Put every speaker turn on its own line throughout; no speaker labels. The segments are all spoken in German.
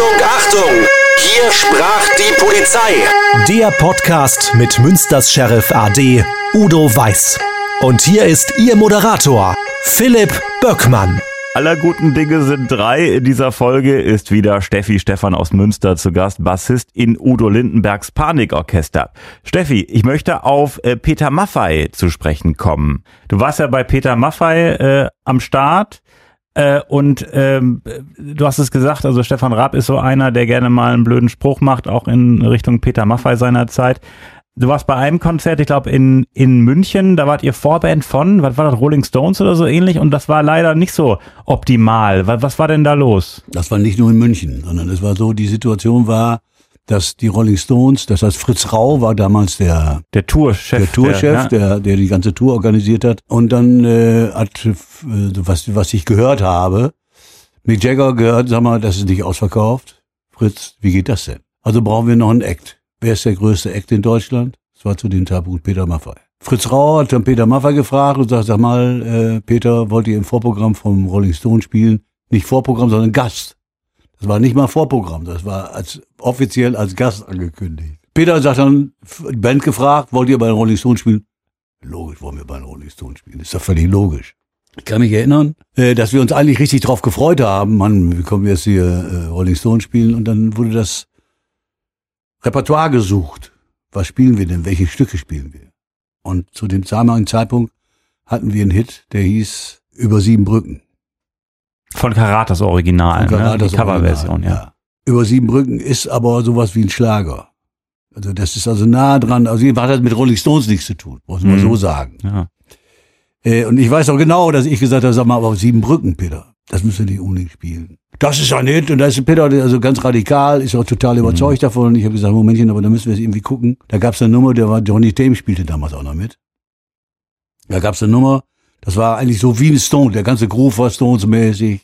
Achtung, Achtung! Hier sprach die Polizei.
Der Podcast mit Münsters Sheriff AD Udo Weiß. Und hier ist Ihr Moderator, Philipp Böckmann.
Aller guten Dinge sind drei. In dieser Folge ist wieder Steffi Stefan aus Münster zu Gast, Bassist in Udo Lindenbergs Panikorchester. Steffi, ich möchte auf äh, Peter Maffei zu sprechen kommen. Du warst ja bei Peter Maffei äh, am Start. Äh, und ähm, du hast es gesagt, also Stefan Raab ist so einer, der gerne mal einen blöden Spruch macht, auch in Richtung Peter Maffei seiner Zeit. Du warst bei einem Konzert, ich glaube in, in München, da wart ihr Vorband von, was war das, Rolling Stones oder so ähnlich und das war leider nicht so optimal. Was, was war denn da los?
Das war nicht nur in München, sondern es war so, die Situation war, dass die Rolling Stones, das heißt Fritz Rau war damals der
der Tourchef,
der Tourchef, der, ja. der, der die ganze Tour organisiert hat. Und dann äh, hat, äh, was, was ich gehört habe, Mick Jagger gehört, sag mal, das ist nicht ausverkauft. Fritz, wie geht das denn? Also brauchen wir noch einen Act. Wer ist der größte Act in Deutschland? Das war zu dem Zeitpunkt Peter Maffay. Fritz Rau hat dann Peter Maffay gefragt und sagt, sag mal, äh, Peter, wollt ihr im Vorprogramm vom Rolling Stone spielen? Nicht Vorprogramm, sondern Gast. Das war nicht mal Vorprogramm, das war als, offiziell als Gast angekündigt. Peter sagt dann, die Band gefragt, wollt ihr bei den Rolling Stones spielen? Logisch wollen wir bei den Rolling Stones spielen, ist doch völlig logisch. Ich kann mich erinnern, äh, dass wir uns eigentlich richtig drauf gefreut haben. Mann, wie kommen wir jetzt hier äh, Rolling Stones spielen? Und dann wurde das Repertoire gesucht. Was spielen wir denn? Welche Stücke spielen wir? Und zu dem damaligen Zeitpunkt hatten wir einen Hit, der hieß Über sieben Brücken.
Von Karatas Original,
Von Karatas
ne? die Coverversion, ja.
ja. Über sieben Brücken ist aber sowas wie ein Schlager. Also das ist also nah dran. Also hat das mit Rolling Stones nichts zu tun, muss man
Mhm.
so sagen.
ja.
Äh, und ich weiß auch genau, dass ich gesagt habe, sag mal, aber sieben Brücken, Peter, das müssen wir nicht unbedingt spielen. Das ist ein Hit und da ist Peter also ganz radikal, ist auch total überzeugt davon. Und ich habe gesagt, Momentchen, aber da müssen wir es irgendwie gucken. Da gab es eine Nummer, der war Johnny Tame spielte damals auch noch mit. Da gab es eine Nummer, das war eigentlich so wie ein Stone, der ganze Groove war Stones-mäßig.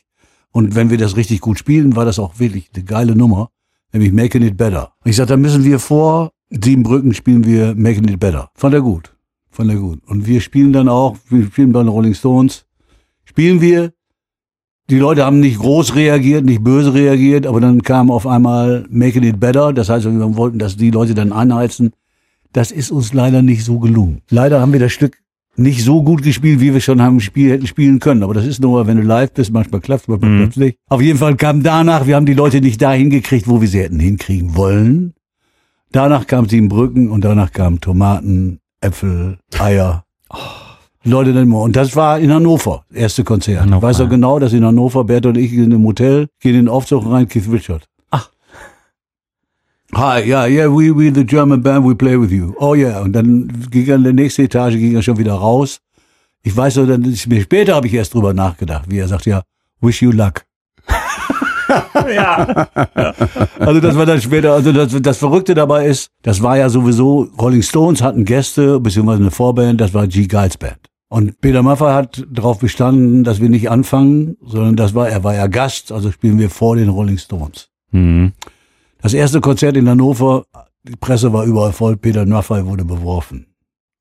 Und wenn wir das richtig gut spielen, war das auch wirklich eine geile Nummer, nämlich Making It Better. Und ich sagte, da müssen wir vor sieben Brücken spielen wir Making It Better. Fand er gut. Fand er gut. Und wir spielen dann auch, wir spielen bei den Rolling Stones, spielen wir. Die Leute haben nicht groß reagiert, nicht böse reagiert, aber dann kam auf einmal Making It Better. Das heißt, wir wollten, dass die Leute dann anheizen. Das ist uns leider nicht so gelungen. Leider haben wir das Stück nicht so gut gespielt, wie wir schon haben Spiel hätten spielen können. Aber das ist nur, wenn du live bist, manchmal klappt manchmal
Mhm.
klappt's nicht. Auf jeden Fall kam danach, wir haben die Leute nicht da hingekriegt, wo wir sie hätten hinkriegen wollen. Danach kam Siebenbrücken und danach kamen Tomaten, Äpfel, Eier. Die Leute dann. Und das war in Hannover, das erste Konzert.
Hannover,
ich weiß auch genau, dass in Hannover, Bert und ich in einem Hotel, gehen in den Aufzug rein, Keith Richard. Hi, yeah, yeah, we, we the German band, we play with you. Oh yeah. Und dann ging er in der nächste Etage, ging er schon wieder raus. Ich weiß noch, dann ist mir später habe ich erst drüber nachgedacht, wie er sagt, ja, wish you luck.
ja.
Also das war dann später, also das, das Verrückte dabei ist, das war ja sowieso, Rolling Stones hatten Gäste, beziehungsweise eine Vorband, das war G. Giles Band. Und Peter Maffay hat darauf bestanden, dass wir nicht anfangen, sondern das war, er war ja Gast, also spielen wir vor den Rolling Stones.
Mhm.
Das erste Konzert in Hannover, die Presse war überall voll, Peter Maffay wurde beworfen,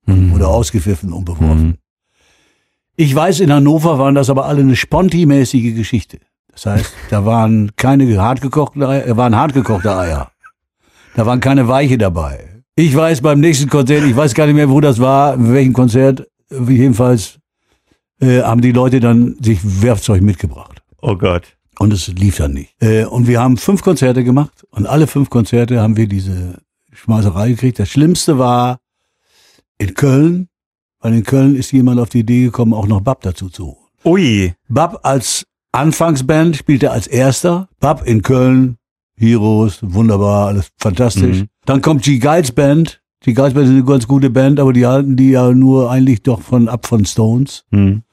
Mhm.
wurde ausgepfiffen und beworfen.
Mhm.
Ich weiß, in Hannover waren das aber alle eine spontimäßige Geschichte. Das heißt, da waren keine hartgekochten Eier, äh, waren hartgekochte Eier. Da waren keine Weiche dabei. Ich weiß beim nächsten Konzert, ich weiß gar nicht mehr, wo das war, in welchem Konzert, jedenfalls äh, haben die Leute dann sich Werkzeug mitgebracht.
Oh Gott.
Und es lief dann nicht. Äh, und wir haben fünf Konzerte gemacht und alle fünf Konzerte haben wir diese Schmeißerei gekriegt. Das Schlimmste war in Köln, weil in Köln ist jemand auf die Idee gekommen, auch noch Bab dazu zu holen.
Ui.
Bab als Anfangsband spielte als erster. Bab in Köln, Heroes, wunderbar, alles fantastisch.
Mhm.
Dann kommt G. Guides Band. G. Guides Band ist eine ganz gute Band, aber die halten die ja nur eigentlich doch von ab von Stones.
Mhm.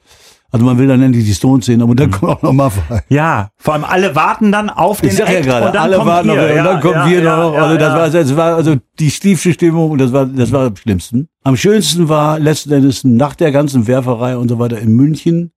Also man will dann endlich die Stones sehen, aber dann kommt auch noch Maffay.
Ja, vor allem alle warten dann auf den
Ich sag ja
Act
gerade, alle
kommt
waren noch,
ihr.
und
Ja,
dann kommen
ja,
wir
ja,
noch.
ja,
also das
ja.
war, das war also die stiefste Stimmung und das war, das war am schlimmsten. Am schönsten war letzten Endes nach der ganzen Werferei und so weiter in München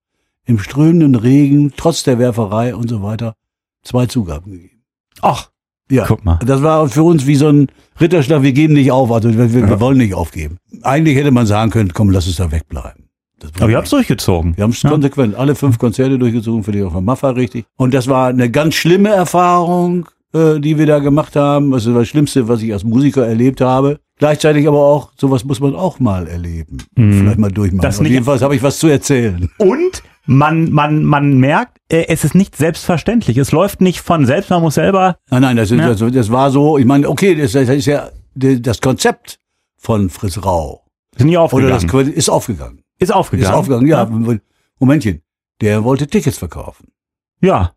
im strömenden Regen, trotz der Werferei und so weiter, zwei Zugaben gegeben.
Ach,
Ja.
guck mal.
Das war für uns wie so ein Ritterschlag, wir geben nicht auf, also wir, wir, wir wollen nicht aufgeben. Eigentlich hätte man sagen können, komm, lass es da wegbleiben. Das
Aber ihr habt's durchgezogen.
wir haben es
Ja.
konsequent alle fünf Konzerte durchgezogen, für die auch von Maffa richtig. Und das war eine ganz schlimme Erfahrung, äh, die wir da gemacht haben. Das ist das Schlimmste, was ich als Musiker erlebt habe. Gleichzeitig aber auch, sowas muss man auch mal erleben. Vielleicht mal durchmachen.
Mhm. Das nicht-
jedenfalls habe ich was zu erzählen.
Und man, man, man merkt, äh, es ist nicht selbstverständlich. Es läuft nicht von selbst, man muss selber.
Nein, nein, das, ist,
Ja.
das, das war so, ich meine, okay, das, das ist ja das Konzept von Fritz Rau.
Ist nie
Oder
aufgegangen.
das Kon- ist aufgegangen.
Ist aufgegangen.
Ist aufgegangen, ja. Momentchen. Der wollte Tickets verkaufen.
Ja.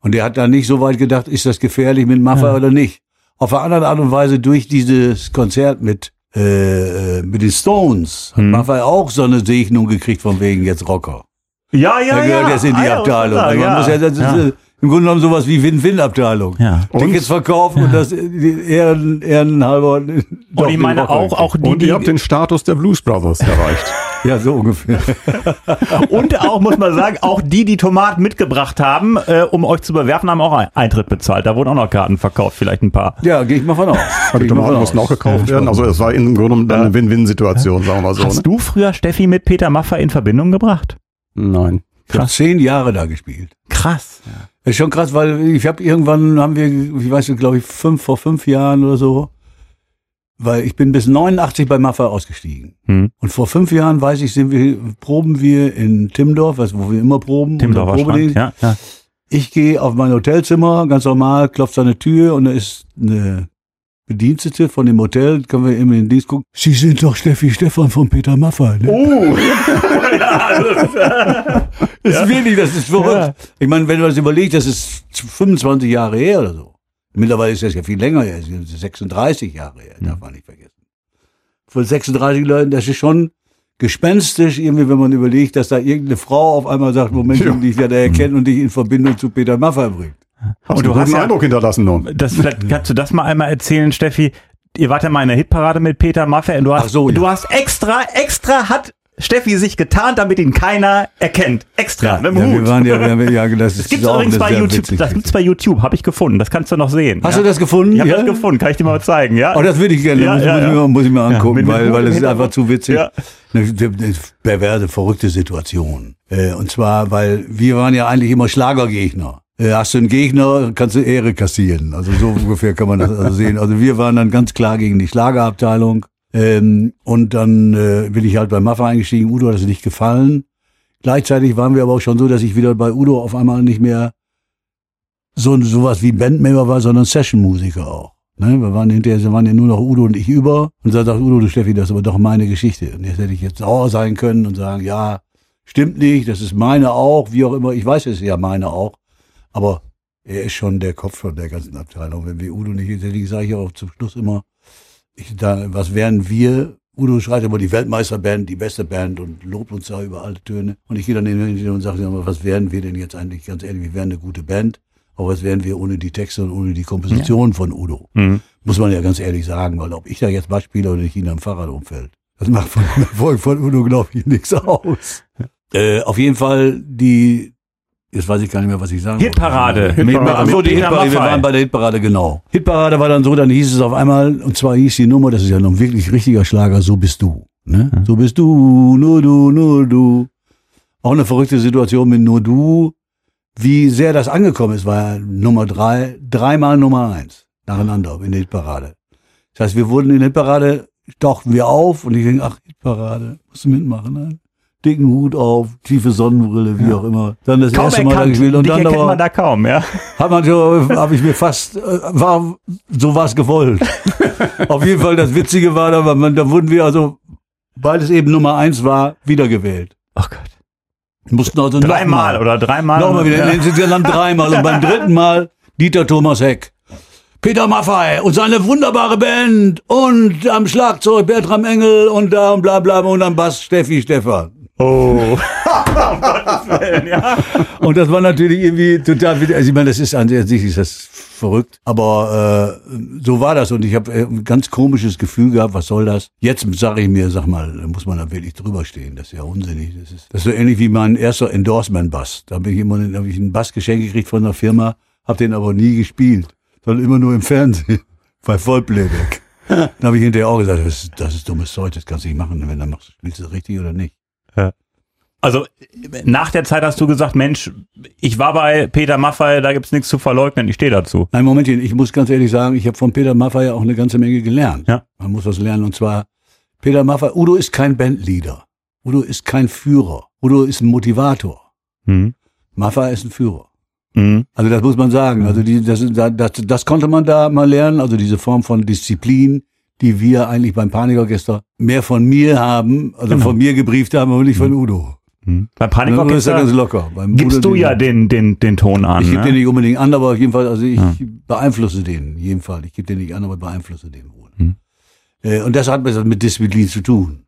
Und der hat da nicht so weit gedacht, ist das gefährlich mit Mafia
Ja.
oder nicht. Auf eine andere Art und Weise durch dieses Konzert mit, äh, äh, mit den Stones hat
Hm.
Maffei auch so eine Segnung gekriegt von wegen jetzt Rocker.
Ja, ja,
Er gehört
ja.
jetzt in die
Ah, ja,
Abteilung.
muss man
muss ja, das ist
ja.
äh, im Grunde genommen sowas wie Win-Win-Abteilung.
Ja.
Tickets verkaufen und das die Ehren, Ehrenhalber.
Und ich meine auch, auch die,
Und ihr habt
die,
den Status der Blues Brothers erreicht.
Ja, so ungefähr.
und auch, muss man sagen, auch die, die Tomaten mitgebracht haben, äh, um euch zu bewerfen, haben auch Ein- Eintritt bezahlt. Da wurden auch noch Karten verkauft, vielleicht ein paar.
Ja, gehe ich mal von aus.
Die Tomaten mussten auch gekauft werden. Also es war im Grunde genommen eine Win-Win-Situation, sagen wir mal so.
Hast
Ne?
du früher Steffi mit Peter Maffay in Verbindung gebracht?
Nein.
Ich habe zehn Jahre da gespielt.
Krass.
Das ist schon krass, weil ich habe irgendwann haben wir, ich weiß nicht, glaube ich, fünf vor fünf Jahren oder so, weil ich bin bis 89 bei Maffa ausgestiegen.
Hm.
Und vor fünf Jahren, weiß ich, sind wir, proben wir in Timdorf, also wo wir immer proben. Unser Probedienst.
Strand. Ja, ja.
Ich gehe auf mein Hotelzimmer, ganz normal, klopft an der Tür und da ist eine Bedienstete von dem Hotel, können wir eben in den Dienst gucken. Sie sind doch Steffi Stefan von Peter Maffay, ne?
Oh.
Das ist wirklich, das ist verrückt. Ich meine, wenn du das überlegst, das ist 25 Jahre her oder so. Mittlerweile ist das ja viel länger her, das ist 36 Jahre her, darf man nicht vergessen. Von 36 Leuten, das ist schon gespenstisch, irgendwie, wenn man überlegt, dass da irgendeine Frau auf einmal sagt, Moment,
Ja.
die ich werde erkennen und dich in Verbindung zu Peter Maffay bringt.
Hast
Und du
einen
hast ja-
Eindruck hinterlassen, nun.
Das, vielleicht kannst du das mal einmal erzählen, Steffi. Ihr wart ja mal in der Hitparade mit Peter Maffay und du hast,
so, ja.
du hast extra, extra hat Steffi sich getarnt, damit ihn keiner erkennt. Extra, mit dem
ja,
Hut.
wir waren ja, wir, wir- ja, das
das
ist
gibt's
auch
übrigens bei YouTube. Das gibt's bei YouTube, habe ich gefunden. Das kannst du noch sehen.
Hast
ja?
du das gefunden?
Ich habe
ja?
das gefunden, kann ich dir mal zeigen, ja?
Oh, das würde ich gerne,
Ja,
muss,
ja,
muss,
ja.
Ich mir, muss ich mir angucken,
mit- mit
weil, weil es ist einfach zu witzig.
Ja.
Eine, eine perverse, verrückte Situation. Äh, und zwar, weil wir waren ja eigentlich immer Schlagergegner. Äh, hast du einen Gegner, kannst du Ehre kassieren. Also so ungefähr kann man das also sehen. Also wir waren dann ganz klar gegen die Schlagerabteilung. Ähm, und dann äh, bin ich halt bei Maffa eingestiegen. Udo hat es nicht gefallen. Gleichzeitig waren wir aber auch schon so, dass ich wieder bei Udo auf einmal nicht mehr so sowas wie Bandmember war, sondern Sessionmusiker auch. Ne? Wir waren hinterher, waren ja nur noch Udo und ich über. Und da sagt Udo, du Steffi, das ist aber doch meine Geschichte. Und jetzt hätte ich jetzt sauer sein können und sagen, ja, stimmt nicht, das ist meine auch, wie auch immer. Ich weiß, es ist ja meine auch. Aber er ist schon der Kopf von der ganzen Abteilung. Wenn wir Udo nicht, deswegen sage ich auch zum Schluss immer, ich, da, was wären wir? Udo schreit immer die Weltmeisterband, die beste Band und lobt uns da über alle Töne. Und ich gehe dann hin und sage, immer, was wären wir denn jetzt eigentlich? Ganz ehrlich, wir wären eine gute Band. Aber was wären wir ohne die Texte und ohne die Komposition von Udo?
Mhm.
Muss man ja ganz ehrlich sagen, weil ob ich da jetzt Bass spiele oder nicht in einem Fahrrad umfällt, das macht von dem Erfolg von Udo, glaube ich, nichts aus. Äh, auf jeden Fall die, jetzt weiß ich gar nicht mehr, was ich sagen
Hitparade.
wollte.
Hitparade.
Ach so, die Hitparade, wir waren bei der Hitparade, genau. Hitparade war dann so, dann hieß es auf einmal, und zwar hieß die Nummer, das ist ja noch ein wirklich richtiger Schlager, so bist du. Ne? So bist du, nur du, nur du. Auch eine verrückte Situation mit nur du. Wie sehr das angekommen ist, war ja Nummer drei, dreimal Nummer eins nacheinander in der Hitparade. Das heißt, wir wurden in der Hitparade, tauchten wir auf und ich denke, ach, Hitparade, musst du mitmachen, ne? Dicken Hut auf, tiefe Sonnenbrille, wie auch immer. Dann das
Kaum
erste Mal da gespielt und
Dich
dann aber,
man da kaum, ja.
hat man so, habe ich mir fast, äh, war, so war es gewollt. Auf jeden Fall, das Witzige war, da, man, da wurden wir also, weil es eben Nummer eins war, wiedergewählt.
Oh Gott.
Mussten also
Dreimal oder dreimal.
nochmal wieder,
Ja.
insgesamt dreimal und beim dritten Mal Dieter Thomas Heck. Peter Maffei und seine wunderbare Band und am Schlagzeug Bertram Engel und da und bla bla und am Bass Steffi Stefan.
Oh. um Gottes Willen, ja.
Und das war natürlich irgendwie total, also ich meine, das ist an sich ist das verrückt, aber äh, so war das und ich habe äh, ein ganz komisches Gefühl gehabt, was soll das? Jetzt sage ich mir, sag mal, da muss man da wirklich drüber stehen, das ist ja unsinnig. Das ist, das ist so ähnlich wie mein erster Endorsement-Bass. Da habe ich immer hab ich einen Bass geschenkt gekriegt von einer Firma, habe den aber nie gespielt, sondern immer nur im Fernsehen, bei Vollplayback. Dann habe ich hinterher auch gesagt, das ist, das ist dummes Zeug, das kannst du nicht machen, wenn du machst, spielst du das richtig oder nicht.
Ja. Also nach der Zeit hast du gesagt, Mensch, ich war bei Peter Maffay, da gibt's nichts zu verleugnen, ich stehe dazu.
Nein, Momentchen, ich muss ganz ehrlich sagen, ich habe von Peter Maffay ja auch eine ganze Menge gelernt.
Ja.
Man muss was lernen und zwar, Peter Maffay, Udo ist kein Bandleader. Udo ist kein Führer. Udo ist ein Motivator.
Mhm.
Maffay ist ein Führer.
Mhm.
Also das muss man sagen. Also die, das, das, das konnte man da mal lernen. Also diese Form von Disziplin, die wir eigentlich beim Panikorchester mehr von mir haben, also
Genau.
von mir gebrieft haben, aber nicht von Udo.
Mhm. Beim
Udo ist ja
Panikorchester
ganz locker. Beim
gibst
Udo,
du ja den, den, den Ton an.
Ich gebe
ne?
den nicht unbedingt an, aber auf jeden Fall, also ich
Ja.
beeinflusse den, in jedem Fall. Ich gebe den nicht an, aber beeinflusse den wohl.
Hm.
Äh, und das hat was mit Disziplin zu tun.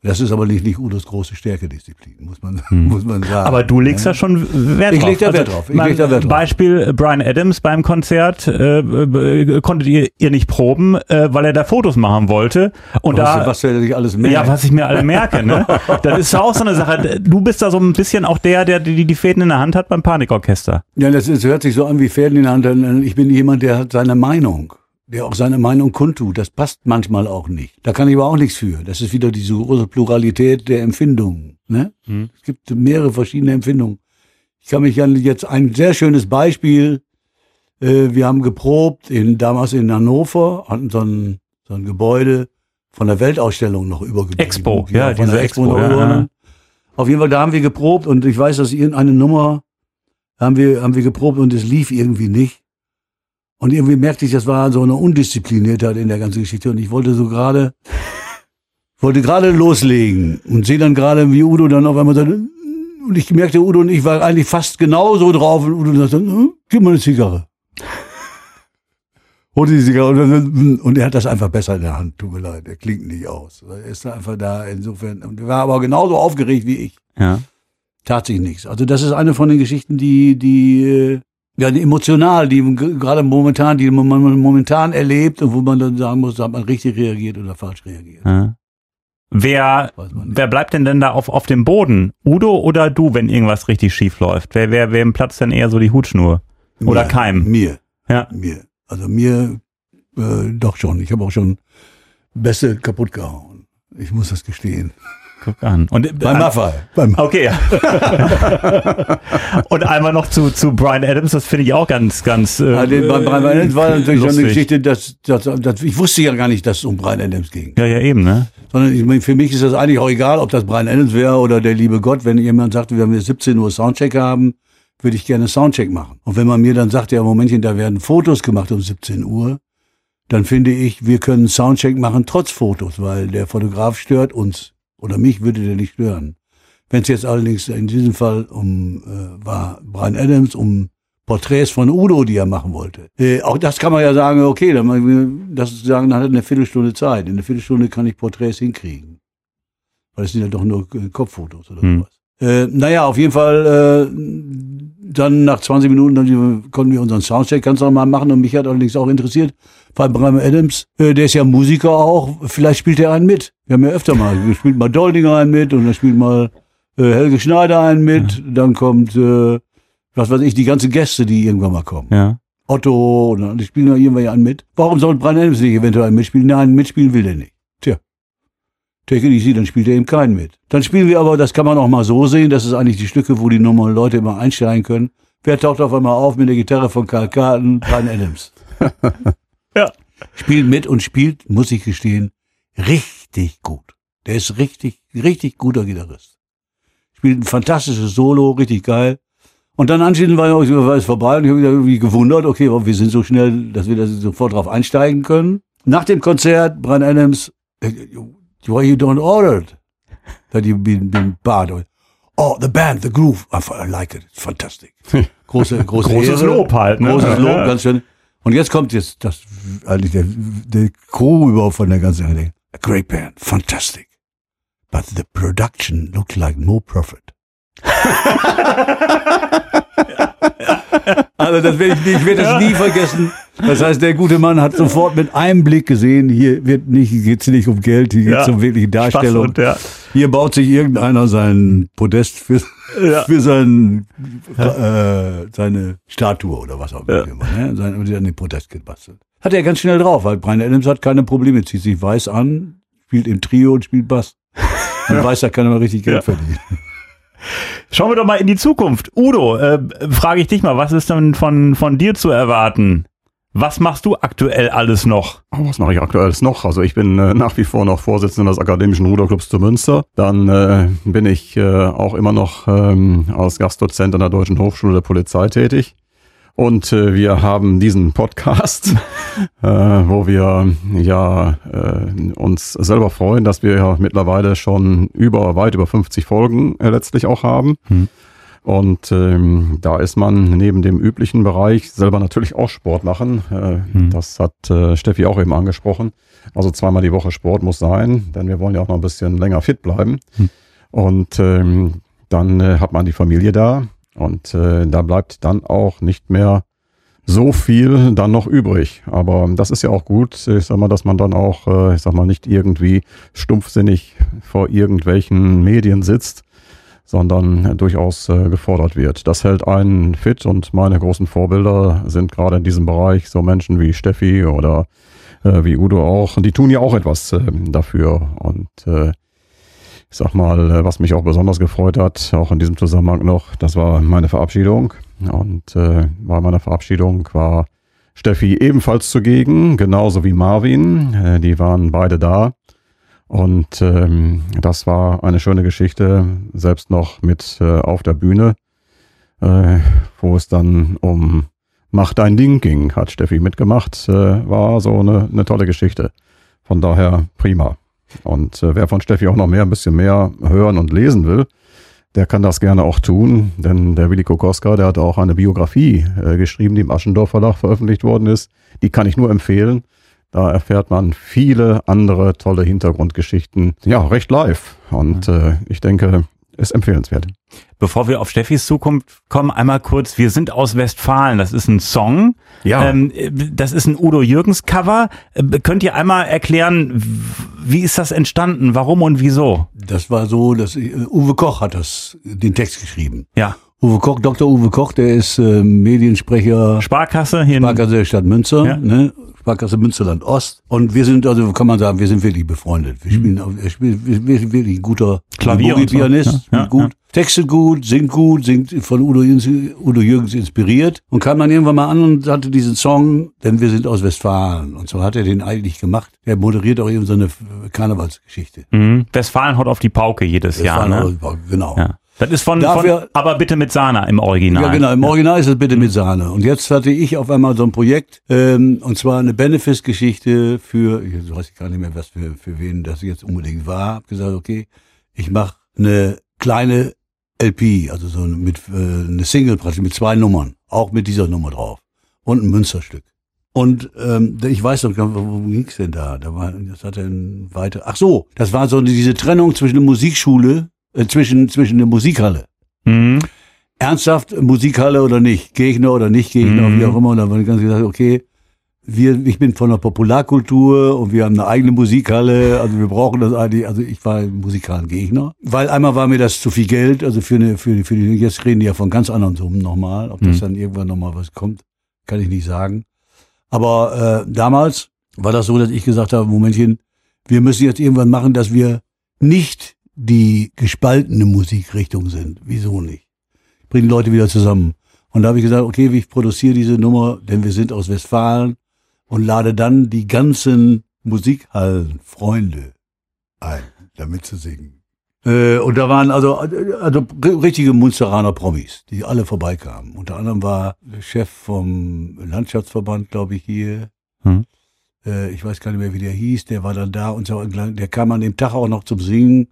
Das ist aber nicht, nicht Udos große Stärke, Disziplin, muss man, muss man sagen.
Hm. Aber du legst da schon Wert
Ich
drauf.
leg da Wert drauf. Ich
mein
leg da Wert drauf.
Beispiel äh, Brian Adams beim Konzert äh, äh, konntet ihr, ihr nicht proben, äh, weil er da Fotos machen wollte. Und
was,
da,
was er sich alles merkt.
ja, was ich mir alle merke, ne? Das ist ja auch so eine Sache. Du bist da so ein bisschen auch der, der die, die Fäden in der Hand hat beim Panikorchester.
Ja, das ist, hört sich so an wie Pferden in der Hand. Ich bin jemand, der hat seine Meinung, der auch seine Meinung kundtut. Das passt manchmal auch nicht. Da kann ich aber auch nichts für. Das ist wieder diese große Pluralität der Empfindungen. Ne?
Mhm.
Es gibt mehrere verschiedene Empfindungen. Ich kann mich an jetzt ein sehr schönes Beispiel. Äh, wir haben geprobt in damals in Hannover, hatten so ein, so ein Gebäude von der Weltausstellung noch übergeblieben.
Expo, ja,
von
diese
der
Expo, ja,
übergenommen.
ja.
Auf jeden Fall, da haben wir geprobt und ich weiß, dass irgendeine Nummer haben wir, haben wir geprobt und es lief irgendwie nicht. Und irgendwie merkte ich, das war so eine Undiszipliniertheit in der ganzen Geschichte und ich wollte so gerade, wollte gerade loslegen und sehe dann gerade, wie Udo dann auf einmal sagt, und ich merkte, Udo und ich waren eigentlich fast genauso drauf und Udo sagt, dann, "Hm, gib mal eine Zigarre. Holte die Zigarre und, er hat das einfach besser in der Hand, tut mir leid, er klingt nicht aus. Er ist einfach da, insofern, und er war aber genauso aufgeregt wie ich
Ja.
tat sich nichts. Also das ist eine von den Geschichten, die, die, äh, ja, emotional, die gerade momentan, die man momentan erlebt und wo man dann sagen muss, hat man richtig reagiert oder falsch reagiert.
ja. Wer, wer bleibt denn denn da auf, auf dem Boden? Udo oder du, wenn irgendwas richtig schief läuft? Wer, wer, wem platzt denn eher so die Hutschnur? Oder
Mir,
keinem?
Mir,
Ja.
mir. Also mir, äh, doch schon. Ich habe auch schon Beste kaputt gehauen. Ich muss das gestehen.
Guck an. Und,
Beim Maffei. Beim
Okay, ja. Und einmal noch zu, zu Brian Adams, das finde ich auch ganz, ganz. Äh,
Ja, den, bei Brian Adams war natürlich schon eine
lustig.
Geschichte, dass, dass, dass ich wusste ja gar nicht, dass es um Brian Adams ging.
Ja, ja, eben, ne?
Sondern ich für mich ist das eigentlich auch egal, ob das Brian Adams wäre oder der liebe Gott. Wenn jemand sagt, wenn wir 17 Uhr Soundcheck haben, würde ich gerne Soundcheck machen. Und wenn man mir dann sagt, ja, Momentchen, da werden Fotos gemacht um 17 Uhr, dann finde ich, wir können Soundcheck machen trotz Fotos, weil der Fotograf stört uns. Oder mich würde der nicht stören. Wenn es jetzt allerdings in diesem Fall um äh, war Brian Adams, um Porträts von Udo, die er machen wollte. Äh, auch das kann man ja sagen, okay, dann das ist sagen, dann hat er eine Viertelstunde Zeit. In einer Viertelstunde kann ich Porträts hinkriegen. Weil es sind ja doch nur Kopffotos oder
Hm.
sowas. Äh, naja, auf jeden Fall, äh, dann nach 20 Minuten dann konnten wir unseren Soundcheck ganz normal machen und mich hat allerdings auch interessiert, weil Brian Adams, äh, der ist ja Musiker auch, vielleicht spielt er einen mit. Wir haben ja öfter mal, wir spielt mal Doldinger einen mit und dann spielt mal äh, Helge Schneider einen mit, dann kommt, äh, was weiß ich, die ganzen Gäste, die irgendwann mal kommen.
Ja.
Otto, und dann spielen da irgendwann einen mit. Warum soll Brian Adams nicht eventuell einen mitspielen? Nein, mitspielen will er nicht. Easy, dann spielt er eben keinen mit. Dann spielen wir aber, das kann man auch mal so sehen, das ist eigentlich die Stücke, wo die normalen Leute immer einsteigen können. Wer taucht auf einmal auf mit der Gitarre von Karl Carton? Brian Adams.
Ja.
Spielt mit und spielt, muss ich gestehen, richtig gut. Der ist richtig, richtig guter Gitarrist. Spielt ein fantastisches Solo, richtig geil. Und dann anschließend war, war es vorbei und ich habe mich irgendwie gewundert, okay, wir sind so schnell, dass wir da sofort drauf einsteigen können. Nach dem Konzert, Brian Adams, äh, why you don't order it? That you been, been barred. Oh, the band, the groove. I, I like it. It's fantastic. Große, große
Großes
Ehre.
Lob halt, ne?
Großes Lob,
Ja.
ganz schön. Und jetzt kommt jetzt das, eigentlich der, der Crew überhaupt von der ganzen Sache. A great band, fantastic. But the production looked like no profit. Also das werde ich, ich werde das nie vergessen. Das heißt, der gute Mann hat sofort mit einem Blick gesehen, hier wird nicht, geht's nicht um Geld, hier geht's
Ja.
um wirkliche Darstellung.
Und, ja.
Hier baut sich irgendeiner seinen Podest für,
Ja.
für sein, äh, seine Statue oder was auch
Ja.
immer. Ne? Sein, den Podest gebastelt. Hat er ganz schnell drauf, weil Brian Adams hat keine Probleme, zieht sich weiß an, spielt im Trio und spielt Bass. Und weiß, da kann er mal richtig Geld
Ja.
verdienen.
Schauen wir doch mal in die Zukunft. Udo, äh, frage ich dich mal, was ist denn von, von dir zu erwarten? Was machst du aktuell alles noch?
Oh, Was mache ich aktuell noch? Also ich bin äh, nach wie vor noch Vorsitzender des Akademischen Ruderclubs zu Münster. Dann äh, bin ich äh, auch immer noch ähm, als Gastdozent an der Deutschen Hochschule der Polizei tätig. Und äh, wir haben diesen Podcast, äh, wo wir ja äh, uns selber freuen, dass wir ja mittlerweile schon über weit über 50 Folgen äh, letztlich auch haben. Und ähm, da ist man neben dem üblichen Bereich selber natürlich auch Sport machen. Äh, Das hat äh, Steffi auch eben angesprochen. Also zweimal die Woche Sport muss sein, denn wir wollen ja auch noch ein bisschen länger fit bleiben. Und ähm, dann äh, hat man die Familie da und äh, da bleibt dann auch nicht mehr so viel dann noch übrig. Aber das ist ja auch gut, ich sag mal, dass man dann auch, äh, ich sag mal, nicht irgendwie stumpfsinnig vor irgendwelchen Medien sitzt, sondern durchaus äh, gefordert wird. Das hält einen fit und meine großen Vorbilder sind gerade in diesem Bereich so Menschen wie Steffi oder äh, wie Udo auch. Die tun ja auch etwas äh, dafür. Und ich sag mal, was mich auch besonders gefreut hat, auch in diesem Zusammenhang noch, das war meine Verabschiedung. Und äh, bei meiner Verabschiedung war Steffi ebenfalls zugegen, genauso wie Marvin. Äh, die waren beide da. Und ähm, das war eine schöne Geschichte, selbst noch mit äh, auf der Bühne, äh, wo es dann um Mach dein Ding ging, hat Steffi mitgemacht. Äh, war so eine, eine tolle Geschichte. Von daher prima. Und äh, wer von Steffi auch noch mehr, ein bisschen mehr hören und lesen will, der kann das gerne auch tun, denn der Willi Kokoska, der hat auch eine Biografie äh, geschrieben, die im Aschendorf Verlag veröffentlicht worden ist. Die kann ich nur empfehlen. Da erfährt man viele andere tolle Hintergrundgeschichten. Ja, recht live. Und äh, ich denke, ist empfehlenswert.
Bevor wir auf Steffis Zukunft kommen, einmal kurz, wir sind aus Westfalen, das ist ein Song.
Ja.
Ähm, das ist ein Udo Jürgens Cover. Äh, Könnt ihr einmal erklären, wie ist das entstanden, warum und wieso?
Das war so, dass äh, Uwe Koch hat das, den Text geschrieben.
Ja,
Uwe Koch, Dr. Uwe Koch, der ist äh, Mediensprecher
Sparkasse hier in
Sparkasse der Stadt Münster,
Ja.
ne? Sparkasse Münsterland Ost. Und wir sind, also kann man sagen, wir sind wirklich befreundet. Wir spielen, auf, er spielt wir- wir- wirklich ein guter
Mhm. Klavier und so.
Pianist,
Ja, ja,
gut. Texte gut, singt gut, singt von Udo, Jürgens- Udo Jürgens inspiriert und kam dann irgendwann mal an und hatte diesen Song, denn wir sind aus Westfalen. Und so hat er den eigentlich gemacht. Er moderiert auch eben so eine Karnevalsgeschichte.
Mhm. Westfalen haut auf die Pauke jedes Jahr.
Westfalen,
Ne?
Genau.
Ja. Das ist von, von
Dafür-
aber bitte mit Sahne im Original.
Ja, genau. Im Original ist es bitte mit Sahne. Und jetzt hatte ich auf einmal so ein Projekt, ähm, und zwar eine Benefits-Geschichte für, ich weiß gar nicht mehr, was für, für wen das jetzt unbedingt war. Hab gesagt, okay, ich mache eine kleine LP, also so mit äh, eine Single praktisch mit zwei Nummern, auch mit dieser Nummer drauf und ein Münsterstück. Und ähm, ich weiß noch, gar nicht, worum ging's denn da? Da war, das hatte ein weiter. Ach so, das war so diese Trennung zwischen der Musikschule, äh, zwischen zwischen der Musikhalle
Mhm.
ernsthaft Musikhalle oder nicht, Gegner oder nicht Gegner,
Mhm.
wie auch immer. Und dann habe ich ganz gesagt, okay, wir, ich bin von der Popularkultur und wir haben eine eigene Musikhalle, also wir brauchen das eigentlich, also ich war ein Musikhallen-Gegner. Weil einmal war mir das zu viel Geld, also für eine, für, die- für die, jetzt reden die ja von ganz anderen Summen nochmal, ob das
Mhm.
dann irgendwann nochmal was kommt, kann ich nicht sagen. Aber äh, damals war das so, dass ich gesagt habe, Momentchen, wir müssen jetzt irgendwann machen, dass wir nicht die gespaltene Musikrichtung sind. Wieso nicht? Bringen Leute wieder zusammen. Und da habe ich gesagt, okay, ich produziere diese Nummer, denn wir sind aus Westfalen und lade dann die ganzen Musikhallen-Freunde ein, damit zu singen. Äh, und da waren also, also richtige Munsteraner Promis, die alle vorbeikamen. Unter anderem war der Chef vom Landschaftsverband, glaube ich, hier.
Hm.
Äh, ich weiß gar nicht mehr, wie der hieß. Der war dann da und so. Der kam an dem Tag auch noch zum Singen.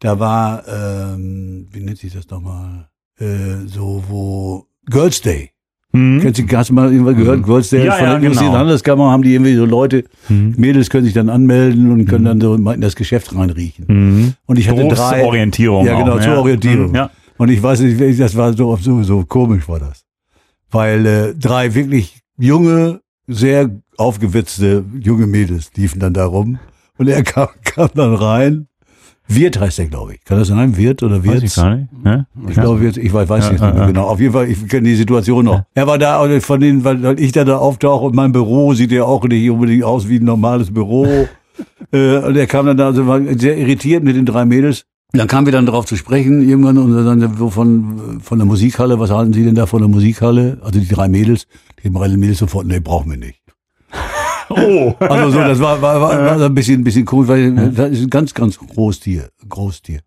Da war, ähm, wie nennt sich das nochmal? Äh, so, wo Girls Day.
Mhm.
Kennst du, hast du mal irgendwann gehört? Girls Day
Ja,
von
ja,
der
genau.
Handelskammer haben die irgendwie so Leute,
Mhm.
Mädels können sich dann anmelden und können dann so in das Geschäft reinriechen.
Mhm.
Und ich hatte drei.
Berufsorientierung
Ja, genau,
auch,
zur Orientierung.
Mhm, Ja.
Und ich weiß nicht, das war so, so, so komisch war das. Weil äh, drei wirklich junge, sehr aufgewitzte junge Mädels liefen dann da rum. Und er kam, kam dann rein. Wirt heißt er, glaube ich. Kann das sein? Wirt oder Wirt?
Weiß ich gar nicht. Ne?
Ich glaube, jetzt, ich weiß, weiß
Ja,
nicht
ja,
mehr
ja.
genau. Auf jeden Fall, ich kenne die Situation noch. Er war da, und von denen, weil ich da, da auftauche und mein Büro sieht ja auch nicht unbedingt aus wie ein normales Büro. äh, und er kam dann da, also war sehr irritiert mit den drei Mädels. Dann kamen wir dann darauf zu sprechen, irgendwann, und dann von, von der Musikhalle, was halten Sie denn da von der Musikhalle? Also die drei Mädels, die drei Mädels sofort, nee, brauchen wir nicht.
Oh.
Also so, das war, war, war, war ein bisschen, ein bisschen cool, weil das ist ein ganz, ganz Großtier, Großtier.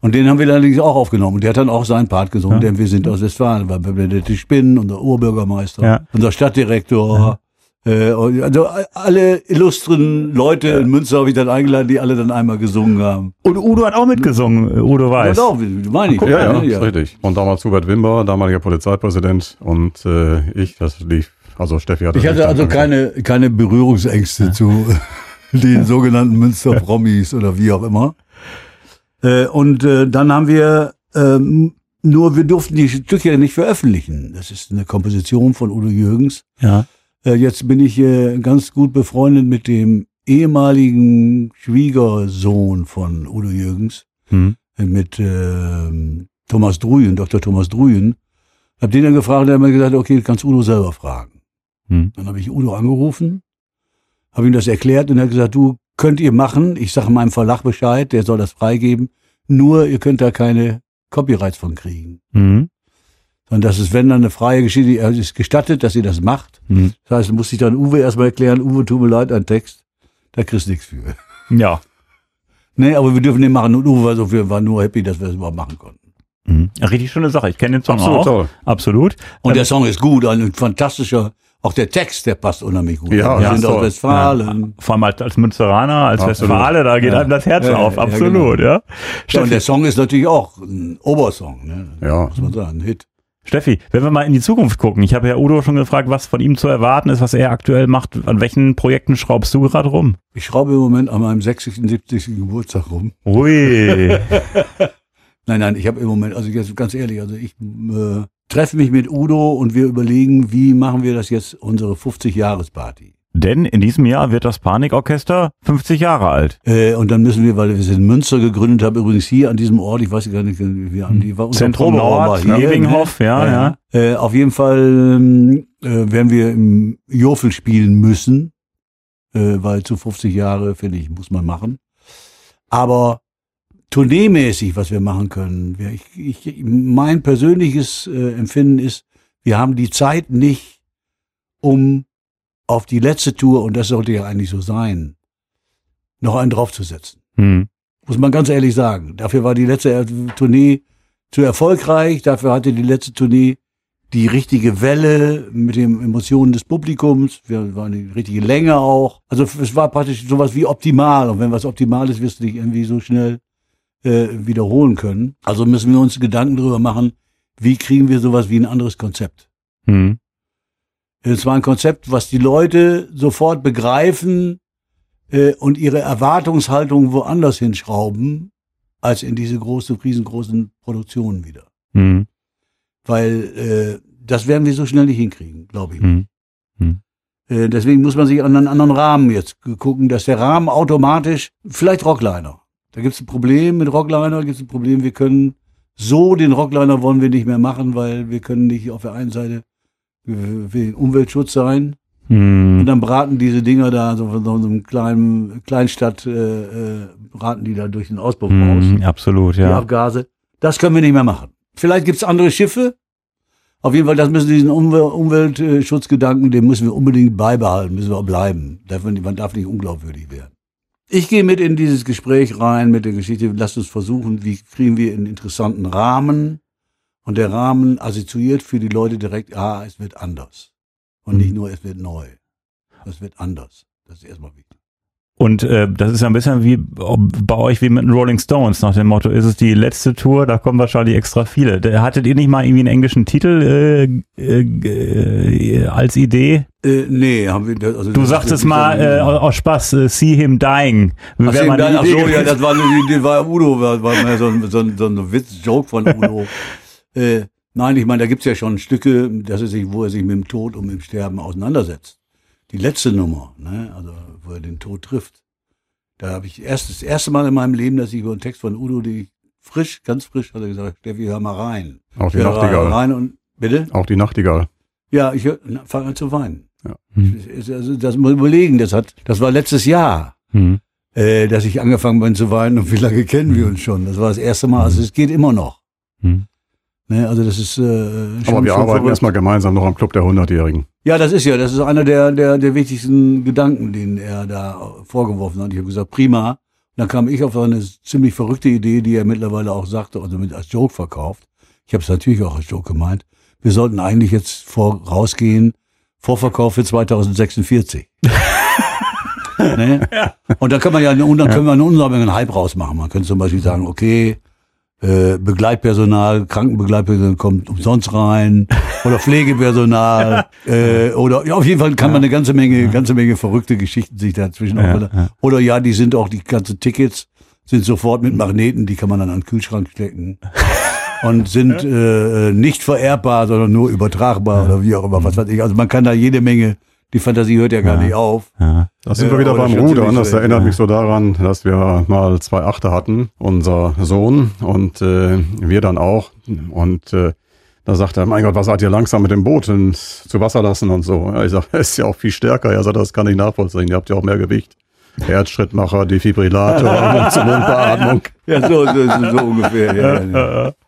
Und den haben wir allerdings auch aufgenommen. Und der hat dann auch seinen Part gesungen, denn wir sind aus Westfalen, war Benedette Spinn, unser Urbürgermeister,
Ja.
unser Stadtdirektor. Äh, und also alle illustren Leute in Münster habe ich dann eingeladen, die alle dann einmal gesungen haben.
Und Udo hat auch mitgesungen, Udo Weiß.
Wie- wie meine ich.
Ja, ja,
ne?
ist richtig. Und damals Hubert Wimber, damaliger Polizeipräsident und äh, ich, das lief, also Steffi hatte
Ich hatte also keine, keine Berührungsängste zu den sogenannten Münster-Promis oder wie auch immer. Äh, und äh, dann haben wir, ähm, nur wir durften die Stücke nicht veröffentlichen. Das ist eine Komposition von Udo Jürgens.
Ja.
Äh, jetzt bin ich äh, ganz gut befreundet mit dem ehemaligen Schwiegersohn von Udo Jürgens,
Hm.
äh, mit Thomas Druyen, Dr. Thomas Druyen. Hab den dann gefragt, der hat mir gesagt, okay, kannst Udo selber fragen.
Hm.
Dann habe ich Udo angerufen, habe ihm das erklärt und er hat gesagt, du könnt ihr machen, ich sage meinem Verlag Bescheid, der soll das freigeben, nur ihr könnt da keine Copyrights von kriegen.
Hm.
Sondern das ist, wenn dann eine freie Geschichte, er ist gestattet, dass ihr das macht.
Hm.
Das heißt, muss ich dann Uwe erstmal erklären, Uwe, tut mir leid, ein Text, da kriegst du nichts für.
Ja.
Nee, aber wir dürfen den machen und Uwe war, so, wir waren nur happy, dass wir das überhaupt machen konnten.
Hm. Richtig schöne Sache. Ich kenne den Song
Absolut
auch.
toll.
Absolut.
Und der Song ist gut, ein fantastischer, auch der Text, der passt unheimlich gut.
Ja,
wir
ja,
sind aus. Westfalen.
Vor allem als, als Münsteraner, als
Absolut.
Westfale, da geht
Ja.
einem das Herz
Ja,
auf.
ja,
Absolut, ja.
Ja, und der Song ist natürlich auch ein Obersong, ne?
Ja.
muss man sagen, ein Hit.
Steffi, wenn wir mal in die Zukunft gucken. Ich habe ja Udo schon gefragt, was von ihm zu erwarten ist, was er aktuell macht. An welchen Projekten schraubst du gerade rum?
Ich schraube im Moment an meinem 60., 70. Geburtstag rum.
Ui.
Nein, nein, ich habe im Moment, also jetzt ganz ehrlich, also ich äh, treffe mich mit Udo und wir überlegen, wie machen wir das jetzt, unsere 50-Jahres-Party.
Denn in diesem Jahr wird das Panikorchester 50 Jahre alt.
Äh, und dann müssen wir, weil wir es in Münster gegründet haben, übrigens hier an diesem Ort, ich weiß gar nicht, wie haben die war unser
Zentrum
Proberaum
Nord,
war hier,
Ewinghoff, ja, ja.
Äh, auf jeden Fall ähm, äh, werden wir im Jofel spielen müssen, äh, weil zu 50 Jahre, finde ich, muss man machen. Aber tourneemäßig, was wir machen können, ich, ich, mein persönliches äh, Empfinden ist, wir haben die Zeit nicht, um auf die letzte Tour, und das sollte ja eigentlich so sein, noch einen draufzusetzen.
Hm.
Muss man ganz ehrlich sagen. Dafür war die letzte Tournee zu erfolgreich. Dafür hatte die letzte Tournee die richtige Welle mit den Emotionen des Publikums. Wir waren die richtige Länge auch. Also es war praktisch sowas wie optimal. Und wenn was optimal ist, wirst du dich irgendwie so schnell äh, wiederholen können. Also müssen wir uns Gedanken darüber machen, wie kriegen wir sowas wie ein anderes Konzept.
Hm.
Es war ein Konzept, was die Leute sofort begreifen äh, und ihre Erwartungshaltung woanders hinschrauben, als in diese große, riesengroßen Produktionen wieder.
Hm.
Weil äh, das werden wir so schnell nicht hinkriegen, glaube ich.
Hm.
Äh, deswegen muss man sich an einen anderen Rahmen jetzt gucken, dass der Rahmen automatisch, vielleicht Rockliner. Da gibt es ein Problem mit Rockliner, gibt es ein Problem, wir können so den Rockliner wollen wir nicht mehr machen, weil wir können nicht auf der einen Seite äh, wegen Umweltschutz sein, und
Hm.
dann braten diese Dinger da, so von so einem kleinen Kleinstadt, äh, äh, braten die da durch den Auspuff raus,
Hm. Absolut,
die
ja.
Abgase. Das können wir nicht mehr machen. Vielleicht gibt's andere Schiffe. Auf jeden Fall, das müssen diesen Umwel Umweltschutzgedanken, den müssen wir unbedingt beibehalten, müssen wir auch bleiben. Man darf nicht unglaubwürdig werden. Ich gehe mit in dieses Gespräch rein mit der Geschichte. Lasst uns versuchen, wie kriegen wir einen interessanten Rahmen. Und der Rahmen assoziiert für die Leute direkt, ah, es wird anders. Und nicht nur, es wird neu. Es wird anders. Das ist erstmal wichtig.
Und äh, das ist ja ein bisschen wie bei euch wie mit den Rolling Stones, nach dem Motto, ist es die letzte Tour, da kommen wahrscheinlich extra viele. Hattet ihr nicht mal irgendwie einen englischen Titel äh, äh, als Idee?
Äh, nee, haben wir, das- also
Du
das-
sagtest
das-
mal äh, aus Spaß, äh, see him dying.
Ach, so,
mal eine
ach so, ja, das war, die war Udo, war, war so ein, so ein, so ein Witz-Joke von Udo. äh, nein, ich meine, da gibt's ja schon Stücke, dass er sich, wo er sich mit dem Tod und mit dem Sterben auseinandersetzt. Die letzte Nummer, ne, also wo er den Tod trifft. Da habe ich erst das erste Mal in meinem Leben, dass ich über einen Text von Udo, die ich frisch, ganz frisch, hat er gesagt, Steffi, hör mal rein.
Auch die
Hör
Nachtigall.
rein und bitte?
Auch die Nachtigall.
Ja, ich hör- na, fang an zu weinen.
Ja.
Hm.
Also, das muss man überlegen, das hat, das war letztes Jahr.
Hm.
äh, dass ich angefangen bin zu weinen und wie lange kennen wir uns schon. Das war das erste Mal. Also es geht immer noch.
Hm.
Ne, also das ist äh, schon,
Aber wir
schon
arbeiten
verrückt.
erstmal gemeinsam noch am Club der 100-Jährigen.
Ja, das ist ja, das ist einer der, der, der wichtigsten Gedanken, den er da vorgeworfen hat. Ich habe gesagt, prima. Und dann kam ich auf eine ziemlich verrückte Idee, die er mittlerweile auch sagte, also mit als Joke verkauft. Ich habe es natürlich auch als Joke gemeint. Wir sollten eigentlich jetzt vorausgehen, Vorverkauf für 2046. ne? Und da kann man ja, und dann können wir einen unsammeligen Hype rausmachen. Man könnte zum Beispiel sagen, okay, äh, Begleitpersonal, Krankenbegleitpersonal kommt umsonst rein oder Pflegepersonal äh, oder ja, auf jeden Fall kann man eine ganze Menge, ganze Menge verrückte Geschichten sich dazwischen
Ja,
auch
ja.
oder ja, die sind auch die ganzen Tickets sind sofort mit Magneten, die kann man dann an den Kühlschrank stecken und sind äh, nicht vererbbar, sondern nur übertragbar oder wie auch immer, was weiß ich. Also man kann da jede Menge, die Fantasie hört ja gar nicht auf.
Ja.
Da sind
Äh,
wir wieder
aber
beim Rudern. Das erinnert
ja.
mich so daran, dass wir mal zwei Achte hatten, unser Sohn und äh, wir dann auch. Und äh, da sagt er, mein Gott, was seid ihr langsam mit dem Boot ins, zu Wasser lassen und so. Ja, ich sage, er ist ja auch viel stärker. Er sagt, das kann ich nachvollziehen. Ihr habt ja auch mehr Gewicht. Herzschrittmacher, Defibrillator, Mund-zu-Mund-Beatmung.
Ja, so, so, so, so ungefähr. Ja, ja.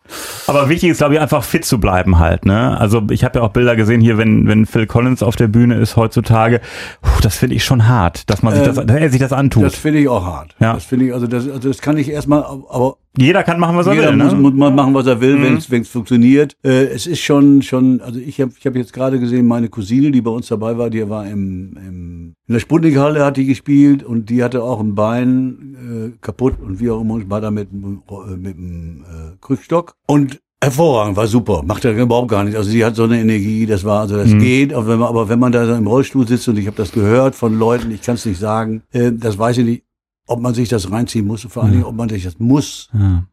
Aber wichtig ist, glaube ich, einfach fit zu bleiben halt. Ne? Also ich habe ja auch Bilder gesehen hier, wenn, wenn Phil Collins auf der Bühne ist heutzutage. Puh, das finde ich schon hart, dass man sich das,
Ähm,
dass er sich das antut.
Das finde ich auch hart.
Ja.
Das finde ich, also das, also das kann ich erstmal, aber
Jeder kann machen, was er
jeder
will.
muss,
Ne?
muss mal machen, was er will,
Mhm.
wenn es funktioniert. Äh, es ist schon, schon, also ich habe ich hab jetzt gerade gesehen, meine Cousine, die bei uns dabei war, die war im, im in der Sputnikhalle hat die gespielt und die hatte auch ein Bein äh, kaputt und wie auch immer, war da mit, dem, äh, mit dem äh, Krückstock und Hervorragend, war super. Macht er überhaupt gar nicht. Also sie hat so eine Energie, das war, also das
Mhm.
geht. Aber wenn, man, aber wenn man da im Rollstuhl sitzt und ich habe das gehört von Leuten, ich kann es nicht sagen, äh, das weiß ich nicht, ob man sich das reinziehen muss, vor allen Dingen, ob man sich das muss.
Ja.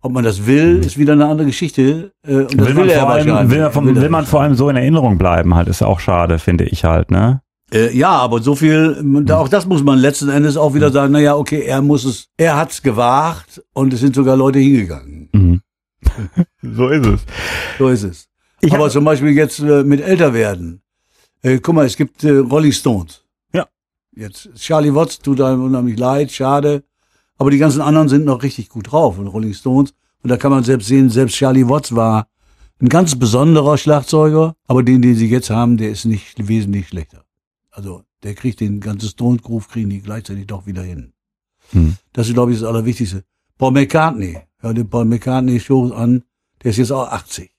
Ob man das will, ist wieder eine andere Geschichte. Äh, und
Will, man
er
vor allem, will, vom,
er
will man vor allem so in Erinnerung bleiben halt, ist auch schade, finde ich halt, ne?
Äh, ja, aber so viel, da, auch das muss man letzten Endes auch wieder sagen, naja, okay, er muss es, er hat's gewagt und es sind sogar Leute hingegangen.
So ist es.
So ist es.
Ich
aber zum Beispiel jetzt äh, mit älter werden. Äh, guck mal, es gibt äh, Rolling Stones.
Ja.
Jetzt, Charlie Watts tut einem unheimlich leid, schade. Aber die ganzen anderen sind noch richtig gut drauf. Und Rolling Stones. Und da kann man selbst sehen, selbst Charlie Watts war ein ganz besonderer Schlagzeuger. Aber den, den sie jetzt haben, der ist nicht wesentlich schlechter. Also, der kriegt den ganzen Stones Groove, kriegen die gleichzeitig doch wieder hin.
Hm.
Das ist, glaube ich, das Allerwichtigste. Paul McCartney. Hör dir Paul McCartney Show an. Der ist jetzt auch 80.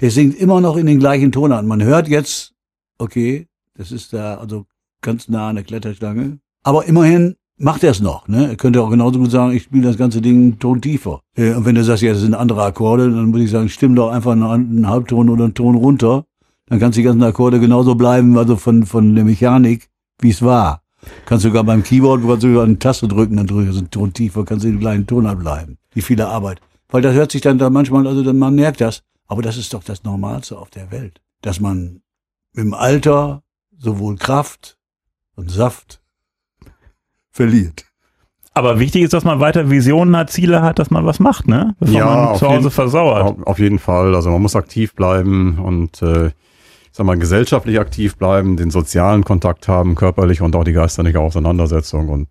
Der singt immer noch in den gleichen Ton an. Man hört jetzt, okay, das ist da also ganz nah an der Kletterstange. Aber immerhin macht er es noch. Ne? Er könnte auch genauso gut sagen, ich spiele das ganze Ding einen Ton tiefer. Äh, Und wenn du sagst, ja, das sind andere Akkorde, dann würde ich sagen, stimm doch einfach einen, Halbton oder einen Ton runter. Dann kannst du die ganzen Akkorde genauso bleiben, also von, von der Mechanik, wie es war. Kannst sogar beim Keyboard, du kannst sogar eine Taste drücken, dann drückst du einen Ton tiefer, kannst du den gleichen Ton bleiben. Die viele Arbeit. Weil das hört sich dann da manchmal, also dann, man merkt das. Aber das ist doch das Normalste auf der Welt. Dass man im Alter sowohl Kraft und Saft verliert.
Aber wichtig ist, dass man weiter Visionen hat, Ziele hat, dass man was macht, ne? Bevor
Ja,
man
auf
zu Hause
jeden-
versauert.
Auf, jeden Fall. Also man muss aktiv bleiben und äh, ich sag mal, gesellschaftlich aktiv bleiben, den sozialen Kontakt haben, körperliche und auch die geistige Auseinandersetzung. Und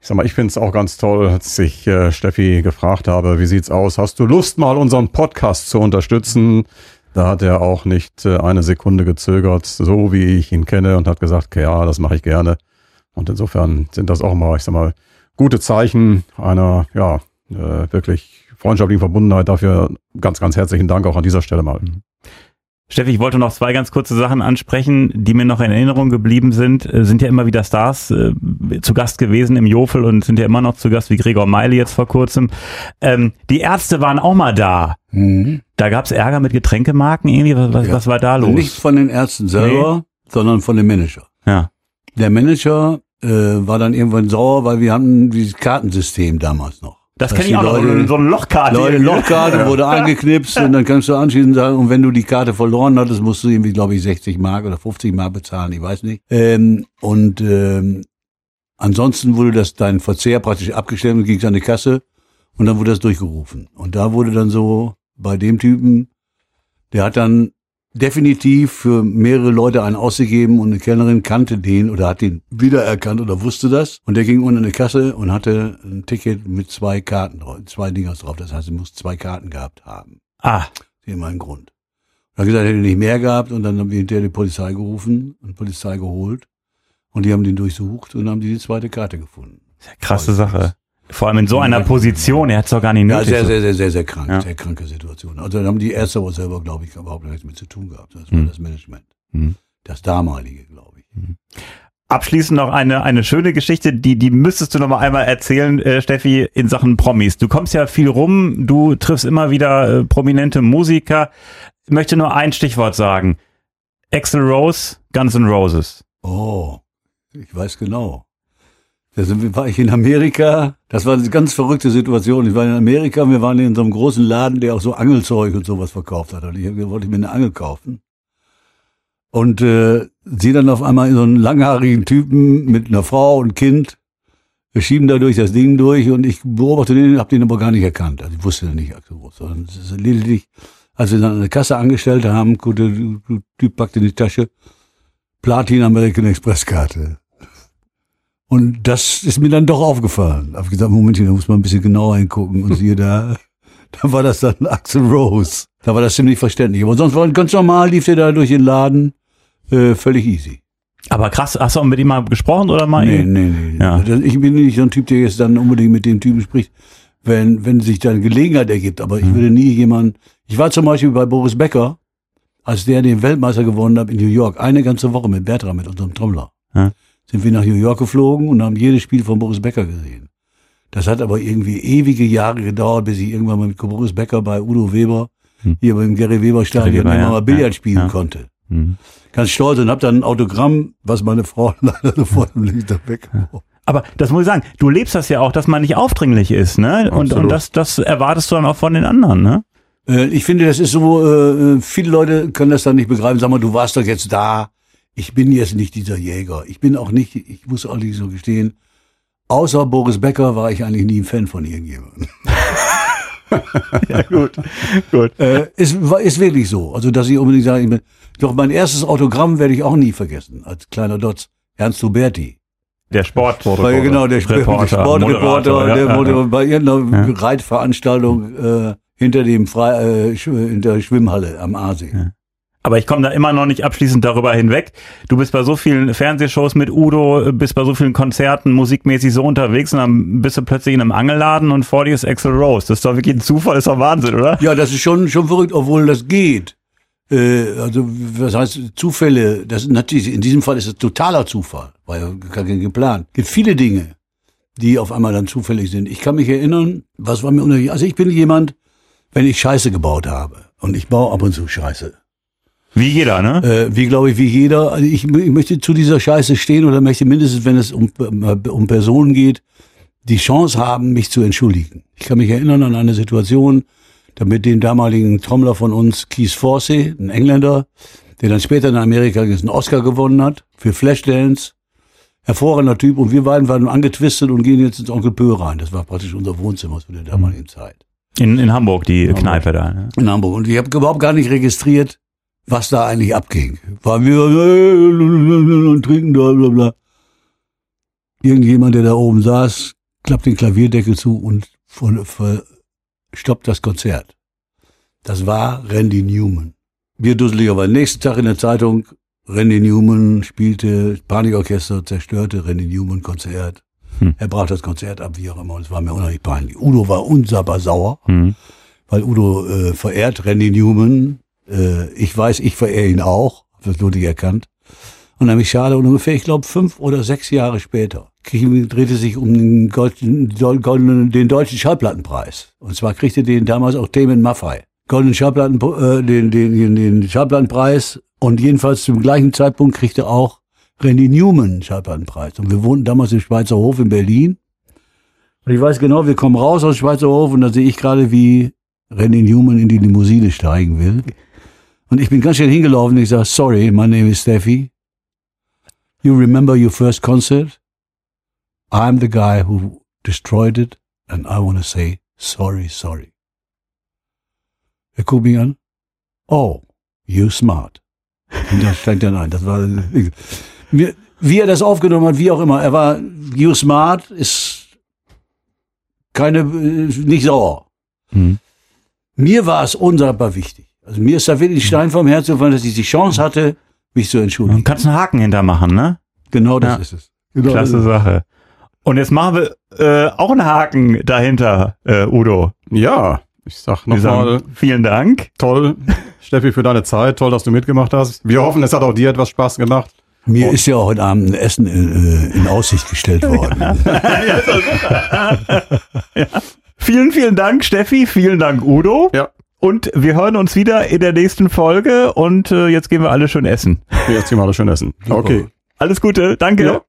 ich sag mal, ich finde es auch ganz toll, als ich äh, Steffi gefragt habe, wie sieht's aus? Hast du Lust, mal unseren Podcast zu unterstützen? Da hat er auch nicht äh, eine Sekunde gezögert, so wie ich ihn kenne, und hat gesagt, okay, ja, das mache ich gerne. Und insofern sind das auch mal, ich sag mal, gute Zeichen einer, ja, äh, wirklich freundschaftlichen Verbundenheit. Dafür ganz, ganz herzlichen Dank auch an dieser Stelle mal.
Steffi, ich wollte noch zwei ganz kurze Sachen ansprechen, die mir noch in Erinnerung geblieben sind. Äh, Sind ja immer wieder Stars äh, zu Gast gewesen im Jofel und sind ja immer noch zu Gast, wie Gregor Meile jetzt vor kurzem. Ähm, die Ärzte waren auch mal da. Da gab's Ärger mit Getränkemarken irgendwie. Was, was,
Ja.
was war da los?
Nicht von den Ärzten selber, sondern von dem Manager.
Ja.
Der Manager äh, war dann irgendwann sauer, weil wir hatten dieses Kartensystem damals noch.
Das kenne ich auch noch.
Leute-
So eine Lochkarte.
Leute, Lochkarte wurde angeknipst und dann kannst du anschließend sagen, und wenn du die Karte verloren hattest, musst du irgendwie, glaube ich, 60 Mark oder 50 Mark bezahlen, ich weiß nicht. Ähm, und ähm, ansonsten wurde das dein Verzehr praktisch abgestellt und ging an die Kasse und dann wurde das durchgerufen. Und da wurde dann so bei dem Typen, der hat dann definitiv für mehrere Leute einen ausgegeben und eine Kellnerin kannte den oder hat den wiedererkannt oder wusste das. Und der ging unter eine Kasse und hatte ein Ticket mit zwei Karten drauf, zwei Dingers drauf. Das heißt, er muss zwei Karten gehabt haben.
Ah,
Das ist immer ein Grund. Er hat gesagt, er hätte nicht mehr gehabt und dann haben wir hinterher die Polizei gerufen und Polizei geholt. Und die haben den durchsucht und haben die, die zweite Karte gefunden.
krasse Sache. Vor allem in so einer Position, er hat es doch gar nicht
Ja,
nötig.
sehr,
so.
sehr, sehr, sehr, sehr krank,
Ja.
sehr kranke Situation. Also da haben die Ärzte aber selber, glaube ich, überhaupt nichts mit zu tun gehabt. Das war
Hm.
das Management.
Hm.
Das damalige, glaube ich.
Abschließend noch eine, eine schöne Geschichte, die, die müsstest du noch mal einmal erzählen, äh, Steffi, in Sachen Promis. Du kommst ja viel rum, du triffst immer wieder äh, prominente Musiker. Ich möchte nur ein Stichwort sagen. Axel Rose, Guns N' Roses.
Oh, ich weiß genau. Da sind, war ich in Amerika. Das war eine ganz verrückte Situation. Ich war in Amerika und wir waren in so einem großen Laden, der auch so Angelzeug und sowas verkauft hat. Und ich wollte mir eine Angel kaufen. Und äh, sehe dann auf einmal so einen langhaarigen Typen mit einer Frau und Kind. Wir schieben da durch das Ding durch und ich beobachte den, habe den aber gar nicht erkannt. Also ich wusste nicht, Axel Rose, sondern lediglich, als wir dann an der Kasse angestellt haben, gut, der Typ packte in die Tasche, Platin American Express Karte. Und das ist mir dann doch aufgefallen. Hab gesagt, Momentchen, da muss man ein bisschen genauer hingucken. Und siehe da, da war das dann Axel Rose. Da war das ziemlich verständlich. Aber sonst war ganz normal, lief der da durch den Laden, äh, völlig easy.
Aber krass, hast du auch mit ihm mal gesprochen oder mal?
Nee, nee, nee.
Ja.
Das- Ich bin nicht so ein Typ, der jetzt dann unbedingt mit dem Typen spricht, wenn, wenn sich dann Gelegenheit ergibt. Aber ich
Mhm.
würde nie jemanden, ich war zum Beispiel bei Boris Becker, als der den Weltmeister gewonnen hat in New York, eine ganze Woche mit Bertram, mit unserem Trommler.
Ja.
Sind wir nach New York geflogen und haben jedes Spiel von Boris Becker gesehen. Das hat aber irgendwie ewige Jahre gedauert, bis ich irgendwann mal mit Boris Becker bei Udo Weber,
Hm.
hier beim Gary Weber Stadion, immer
ja.
mal Billard
Ja.
spielen
Ja.
konnte.
Mhm.
Ganz stolz und hab dann ein Autogramm, was meine Frau leider sofort im Licht weg.
Aber das muss ich sagen, du lebst das ja auch, dass man nicht aufdringlich ist, ne? Und,
Absolut.
und das, das erwartest du dann auch von den anderen, ne?
Äh, Ich finde, das ist so, äh, viele Leute können das dann nicht begreifen. Sag mal, du warst doch jetzt da. Ich bin jetzt nicht dieser Jäger. Ich bin auch nicht, ich muss auch nicht so gestehen, außer Boris Becker war ich eigentlich nie ein Fan von irgendjemandem.
Ja, gut. gut.
Äh, ist, ist wirklich so. Also, dass ich unbedingt sage, ich bin, doch mein erstes Autogramm werde ich auch nie vergessen, als kleiner Dotz. Ernst Huberti.
Der Sport.
Ja, genau, der, Sp-
Reporter,
der Sportreporter,
Moderator, ja,
der wurde
ja.
bei irgendeiner. Reitveranstaltung äh, hinter dem Frei, äh, in der Schwimmhalle am Aasee.
Aber ich komme da immer noch nicht abschließend darüber hinweg. Du bist bei so vielen Fernsehshows mit Udo, bist bei so vielen Konzerten musikmäßig so unterwegs und dann bist du plötzlich in einem Angelladen und vor dir ist Axel Rose. Das ist doch wirklich ein Zufall, ist doch Wahnsinn, oder?
Ja, das ist schon, schon verrückt, obwohl das geht. Äh, also, was heißt Zufälle? Das ist natürlich, in diesem Fall ist es totaler Zufall, war ja gar kein geplant. Es gibt viele Dinge, die auf einmal dann zufällig sind. Ich kann mich erinnern, was war mir unheimlich, also ich bin jemand, wenn ich Scheiße gebaut habe, und ich baue ab und zu Scheiße,
Wie jeder, ne?
äh, wie glaube ich, wie jeder, also ich, ich möchte zu dieser Scheiße stehen oder möchte mindestens, wenn es um, um Personen geht, die Chance haben, mich zu entschuldigen. Ich kann mich erinnern an eine Situation, da mit dem damaligen Trommler von uns, Keith Forsey, ein Engländer, der dann später in Amerika einen Oscar gewonnen hat für Flashdance. Hervorragender Typ und wir beiden waren angetwistet und gehen jetzt ins Onkel Pö rein. Das war praktisch unser Wohnzimmer zu der damaligen Zeit
In, in Hamburg, die
Hamburg.
Kneipe da. Ne?
in Hamburg. Und ich habe überhaupt gar nicht registriert, was da eigentlich abging. Waren wir äh, und trinken da, bla bla. Irgendjemand, der da oben saß, klappt den Klavierdeckel zu und stoppt das Konzert. Das war Randy Newman. Wir dusselig, aber nächsten Tag in der Zeitung, Randy Newman spielte, Panikorchester zerstörte Randy Newman Konzert.
Hm.
Er brach das Konzert ab, wie auch immer, und es war mir unheimlich peinlich. Udo war unsagbar sauer
Hm.
weil Udo äh, verehrt Randy Newman. Äh, ich weiß, ich verehre ihn auch, hab das wirklich erkannt. Und dann mich schade, und ungefähr, ich glaube, fünf oder sechs Jahre später, krieg, drehte sich um den, Golden, Golden, den deutschen Schallplattenpreis. Und zwar kriegte den damals auch Damon Maffei. Goldenen Schallplatten, äh, den, den, den, Schallplattenpreis. Und jedenfalls zum gleichen Zeitpunkt kriegte auch Randy Newman einen Schallplattenpreis. Und wir wohnten damals im Schweizer Hof in Berlin. Und ich weiß genau, wir kommen raus aus Schweizer Hof und da sehe ich gerade, wie Randy Newman in die Limousine steigen will. Und ich bin ganz schnell hingelaufen und ich sage, sorry, my name is Steffi. You remember your first concert? I'm the guy who destroyed it and I want to say sorry, sorry. Er guckt mich an. Oh, You smart. Und da steigt dann ein. Das war, wie, wie er das aufgenommen hat, wie auch immer. Er war, you smart ist keine, äh, nicht sauer.
Hm.
Mir war es unsagbar wichtig. Also mir ist da wirklich Stein vom Herzen gefallen, dass ich die Chance hatte, mich zu
Du
entschuldigen.
kannst einen Haken hintermachen, ne?
Genau das
Ja.
ist es. Genau
Klasse
das ist es.
Sache. Und jetzt machen wir äh, auch einen Haken dahinter, äh, Udo.
Ja, ich sag nochmal
vielen Dank.
toll, Steffi, für deine Zeit. Toll, dass du mitgemacht hast. Wir hoffen, es hat auch dir etwas Spaß gemacht.
Mir ist ja heute Abend ein Essen äh, in Aussicht gestellt worden.
Vielen, vielen Dank, Steffi. Vielen Dank, Udo.
Ja,
Und wir hören uns wieder in der nächsten Folge. Und äh, jetzt gehen wir alle schön essen.
jetzt gehen wir alle schön essen. Okay.
Alles Gute. Danke.
Ja.